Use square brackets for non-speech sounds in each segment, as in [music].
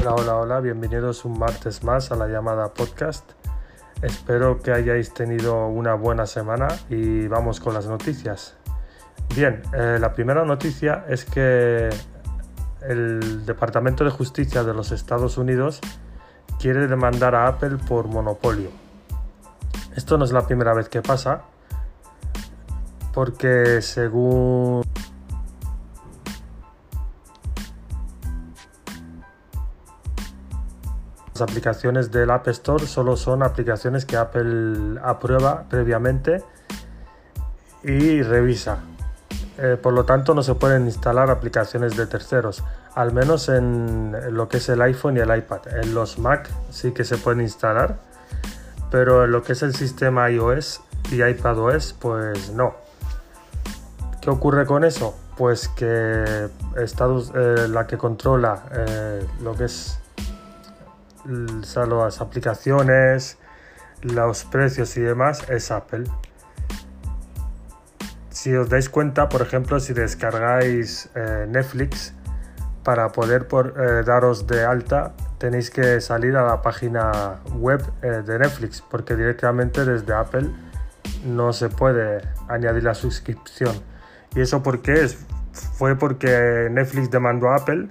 Hola, hola, hola, bienvenidos un martes más a la llamada podcast. Espero que hayáis tenido una buena semana y vamos con las noticias. Bien, eh, la primera noticia es que el Departamento de Justicia de los Estados Unidos quiere demandar a Apple por monopolio. Esto no es la primera vez que pasa, porque según las aplicaciones del App Store solo son aplicaciones que Apple aprueba previamente y revisa. Eh, por lo tanto, no se pueden instalar aplicaciones de terceros, al menos en lo que es el iPhone y el iPad. En los Mac sí que se pueden instalar, pero en lo que es el sistema iOS y iPadOS, pues no. ¿Qué ocurre con eso? Pues que Estados, eh, la que controla eh, lo que es las aplicaciones, los precios y demás es Apple. Si os dais cuenta, por ejemplo, si descargáis eh, Netflix, para poder eh, daros de alta tenéis que salir a la página web eh, de Netflix, porque directamente desde Apple no se puede añadir la suscripción. ¿Y eso por qué es? Fue porque Netflix demandó a Apple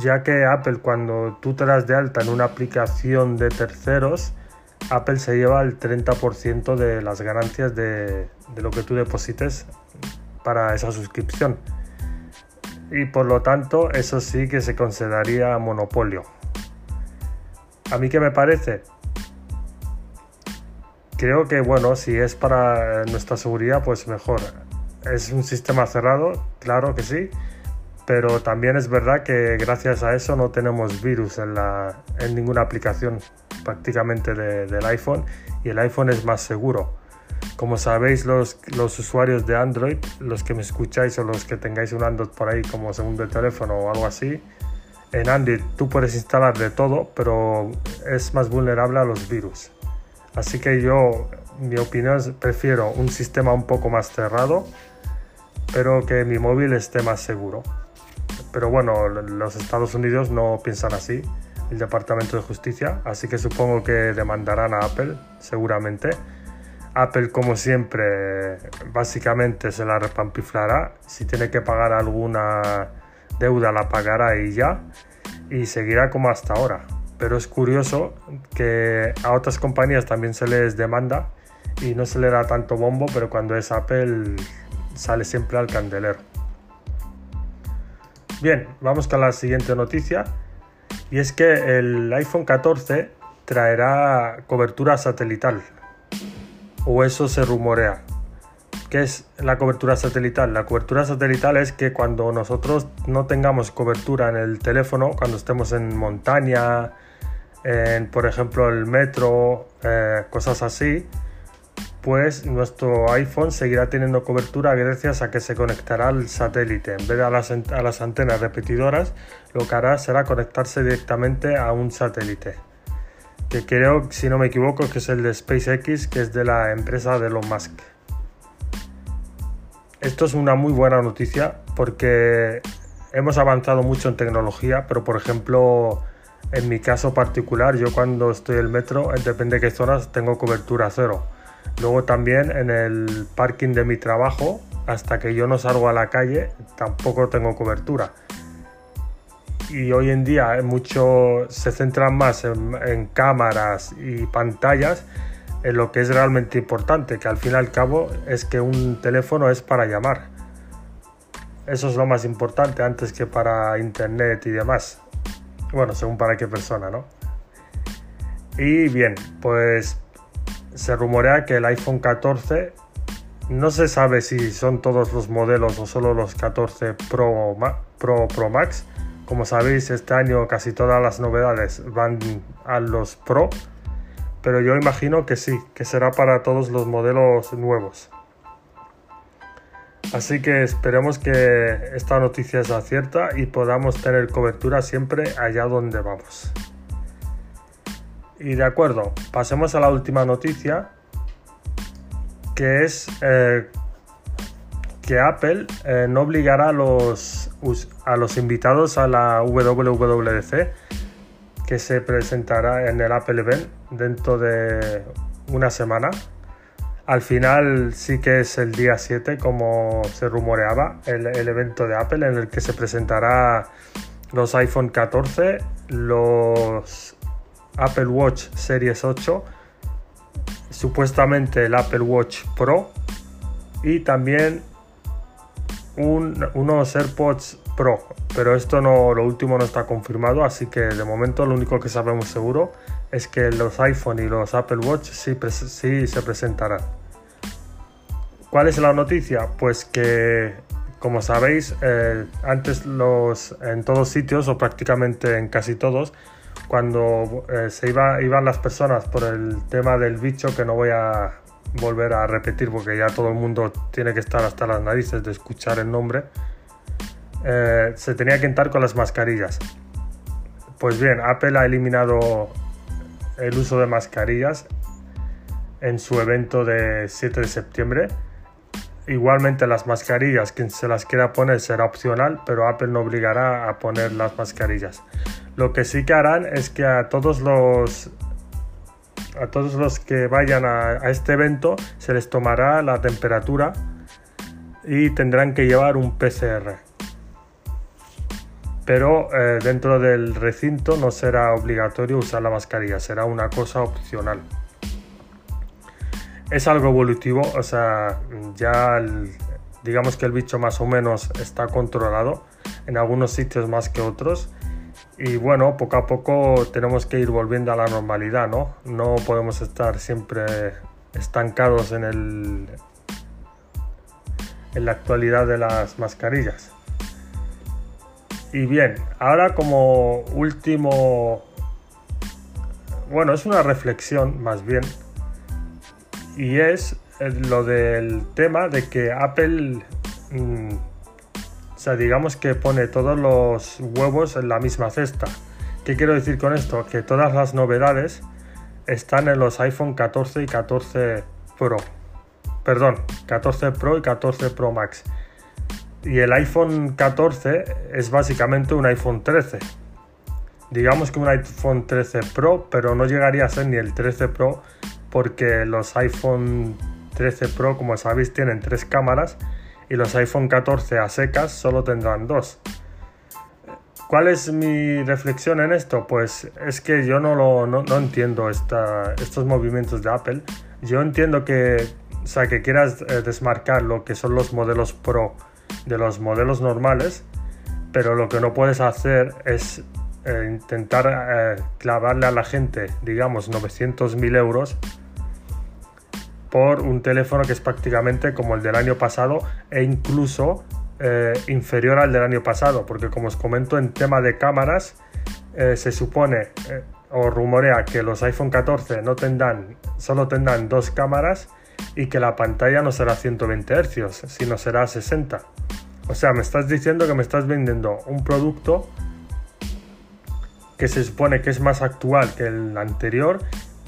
ya que Apple cuando tú te das de alta en una aplicación de terceros, Apple se lleva el 30% de las ganancias de, lo que tú deposites para esa suscripción. Y por lo tanto, eso sí que se consideraría monopolio. ¿A mí qué me parece? Creo que, bueno, si es para nuestra seguridad, pues mejor. Es un sistema cerrado, claro que sí, pero también es verdad que gracias a eso no tenemos virus en, la, en ninguna aplicación prácticamente de, del iPhone y el iPhone es más seguro. Como sabéis los, los, usuarios de Android, los que me escucháis o los que tengáis un Android por ahí como segundo teléfono o algo así, en Android tú puedes instalar de todo, pero es más vulnerable a los virus. Así que yo, mi opinión es prefiero un sistema un poco más cerrado, pero que mi móvil esté más seguro. Pero bueno, los Estados Unidos no piensan así, el Departamento de Justicia, así que supongo que demandarán a Apple, seguramente. Apple, como siempre, básicamente se la repampiflará. Si tiene que pagar alguna deuda, la pagará y ya. Y seguirá como hasta ahora. Pero es curioso que a otras compañías también se les demanda y no se le da tanto bombo, pero cuando es Apple sale siempre al candelero. Bien, vamos con la siguiente noticia. Y es que el iPhone 14 traerá cobertura satelital. O eso se rumorea. ¿Qué es la cobertura satelital? La cobertura satelital es que cuando nosotros no tengamos cobertura en el teléfono, cuando estemos en montaña, en por ejemplo el metro, eh, cosas así, pues nuestro iPhone seguirá teniendo cobertura gracias a que se conectará al satélite. En vez de a las, antenas repetidoras, lo que hará será conectarse directamente a un satélite. Que creo, si no me equivoco, que es el de SpaceX, que es de la empresa de Elon Musk. Esto es una muy buena noticia porque hemos avanzado mucho en tecnología, pero por ejemplo, en mi caso particular, yo cuando estoy en el metro, depende de qué zonas, tengo cobertura cero Luego también en el parking de mi trabajo, hasta que yo no salgo a la calle, tampoco tengo cobertura. Y hoy en día mucho se centran más en, cámaras y pantallas en lo que es realmente importante, que al fin y al cabo es que un teléfono es para llamar. Eso es lo más importante antes que para internet y demás. Bueno, según para qué persona, ¿no? Y bien, pues se rumorea que el iPhone 14 no se sabe si son todos los modelos o solo los 14 Pro, Pro, Pro Max. Como sabéis, este año casi todas las novedades van a los Pro, pero yo imagino que sí, que será para todos los modelos nuevos. Así que esperemos que esta noticia sea cierta y podamos tener cobertura siempre allá donde vamos. Y de acuerdo, pasemos a la última noticia, que es eh, que Apple eh, no obligará a los, a los invitados a la WWDC que se presentará en el Apple Event dentro de una semana. Al final sí que es el día 7, como se rumoreaba, el, el, evento de Apple en el que se presentará los iPhone 14, los Apple Watch Series 8, supuestamente el Apple Watch Pro y también un, unos AirPods Pro, pero esto no, lo último no está confirmado, así que de momento lo único que sabemos seguro es que los iPhone y los Apple Watch sí, se presentarán. ¿Cuál es la noticia? Pues que, como sabéis, eh, antes los, en todos sitios, o prácticamente en casi todos, cuando eh, se iba, iban las personas por el tema del bicho, que no voy a volver a repetir porque ya todo el mundo tiene que estar hasta las narices de escuchar el nombre, eh, se tenía que entrar con las mascarillas. Pues bien, Apple ha eliminado el uso de mascarillas en su evento de 7 de septiembre. Igualmente las mascarillas, quien se las quiera poner será opcional, pero Apple no obligará a poner las mascarillas. Lo que sí que harán es que a todos los a todos los que vayan a, este evento se les tomará la temperatura y tendrán que llevar un PCR. Pero eh, dentro del recinto no será obligatorio usar la mascarilla, será una cosa opcional. Es algo evolutivo, o sea, ya digamos que el bicho más o menos está controlado, en algunos sitios más que otros y bueno, poco a poco tenemos que ir volviendo a la normalidad, ¿no? No podemos estar siempre estancados en el en la actualidad de las mascarillas. Y bien, ahora como último bueno, es una reflexión más bien y es lo del tema de que Apple mm, sea, digamos que pone todos los huevos en la misma cesta. ¿Qué quiero decir con esto? Que todas las novedades están en los iPhone 14 y 14 Pro. Perdón, 14 Pro y 14 Pro Max. Y el iPhone 14 es básicamente un iPhone 13. Digamos que un iPhone 13 Pro, pero no llegaría a ser ni el 13 Pro porque los iPhone 13 Pro, como sabéis, tienen tres cámaras y los iPhone 14 a secas solo tendrán dos. ¿Cuál es mi reflexión en esto? Pues es que yo no, lo, no, entiendo estos movimientos de Apple. Yo entiendo que, sea, que quieras eh, desmarcar lo que son los modelos Pro de los modelos normales, pero lo que no puedes hacer es eh, intentar eh, clavarle a la gente, digamos, 900.000 euros por un teléfono que es prácticamente como el del año pasado e incluso eh, inferior al del año pasado, porque como os comento en tema de cámaras, eh, se supone eh, o rumorea que los iPhone 14 no tendrán, solo tendrán dos cámaras y que la pantalla no será 120 Hz, sino será 60. O sea, me estás diciendo que me estás vendiendo un producto que se supone que es más actual que el anterior,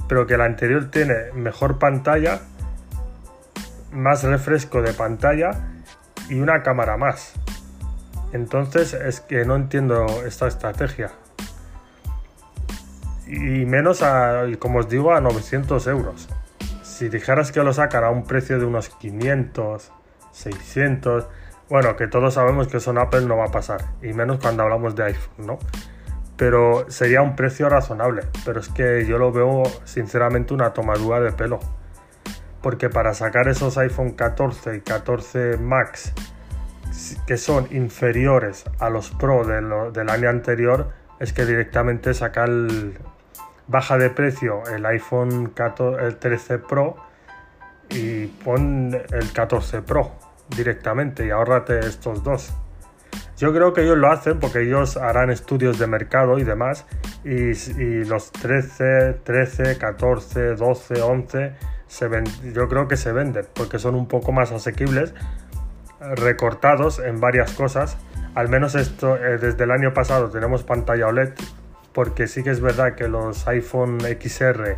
pero que el anterior tiene mejor pantalla más refresco de pantalla y una cámara más. Entonces es que no entiendo esta estrategia. Y menos, a, como os digo, a 900 euros. Si dijeras que lo sacan a un precio de unos 500, 600, bueno, que todos sabemos que eso en Apple no va a pasar. Y menos cuando hablamos de iPhone, ¿no? Pero sería un precio razonable. Pero es que yo lo veo sinceramente una tomadura de pelo porque para sacar esos iPhone 14 y 14 Max que son inferiores a los Pro del año anterior, es que directamente sacar baja de precio el iPhone 13 Pro y pon el 14 Pro directamente y ahórrate estos dos. Yo creo que ellos lo hacen porque ellos harán estudios de mercado y demás y, y los 13, 13, 14, 12, 11 yo creo que se venden porque son un poco más asequibles, recortados en varias cosas. Al menos esto eh, desde el año pasado tenemos pantalla OLED porque sí que es verdad que los iPhone XR,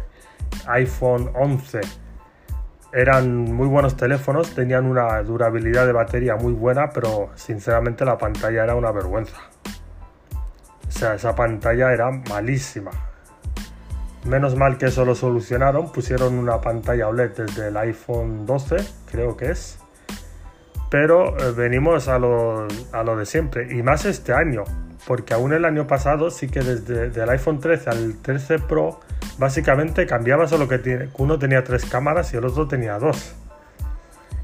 iPhone 11 eran muy buenos teléfonos, tenían una durabilidad de batería muy buena, pero sinceramente la pantalla era una vergüenza. O sea, esa pantalla era malísima. Menos mal que eso lo solucionaron, pusieron una pantalla OLED desde el iPhone 12, creo que es. Pero eh, venimos a lo, a lo de siempre, y más este año, porque aún el año pasado sí que desde el iPhone 13 al 13 Pro básicamente cambiaba solo que, uno tenía tres cámaras y el otro tenía dos.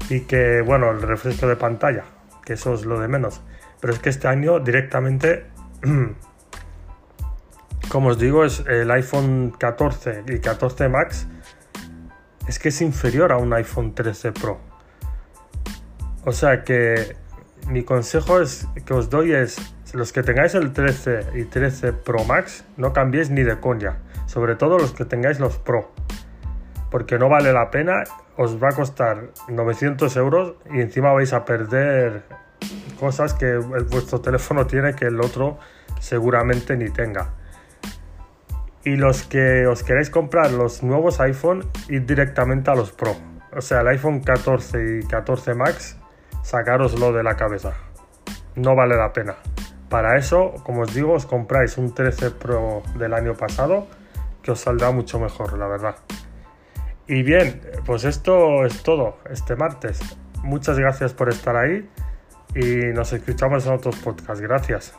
Y que, bueno, el refresco de pantalla, que eso es lo de menos. Pero es que este año directamente, [clears throat] como os digo, es el iPhone 14 y 14 Max, es que es inferior a un iPhone 13 Pro. O sea que mi consejo es que os doy es los que tengáis el 13 y 13 Pro Max, no cambiéis ni de coña. Sobre todo los que tengáis los Pro. Porque no vale la pena, os va a costar 900 euros y encima vais a perder cosas que vuestro teléfono tiene que el otro seguramente ni tenga. Y los que os queréis comprar los nuevos iPhone, id directamente a los Pro. O sea, el iPhone 14 y 14 Max, sacároslo de la cabeza. No vale la pena. Para eso, como os digo, os compráis un 13 Pro del año pasado, que os saldrá mucho mejor, la verdad. Y bien, pues esto es todo este martes. Muchas gracias por estar ahí y nos escuchamos en otros podcasts. Gracias.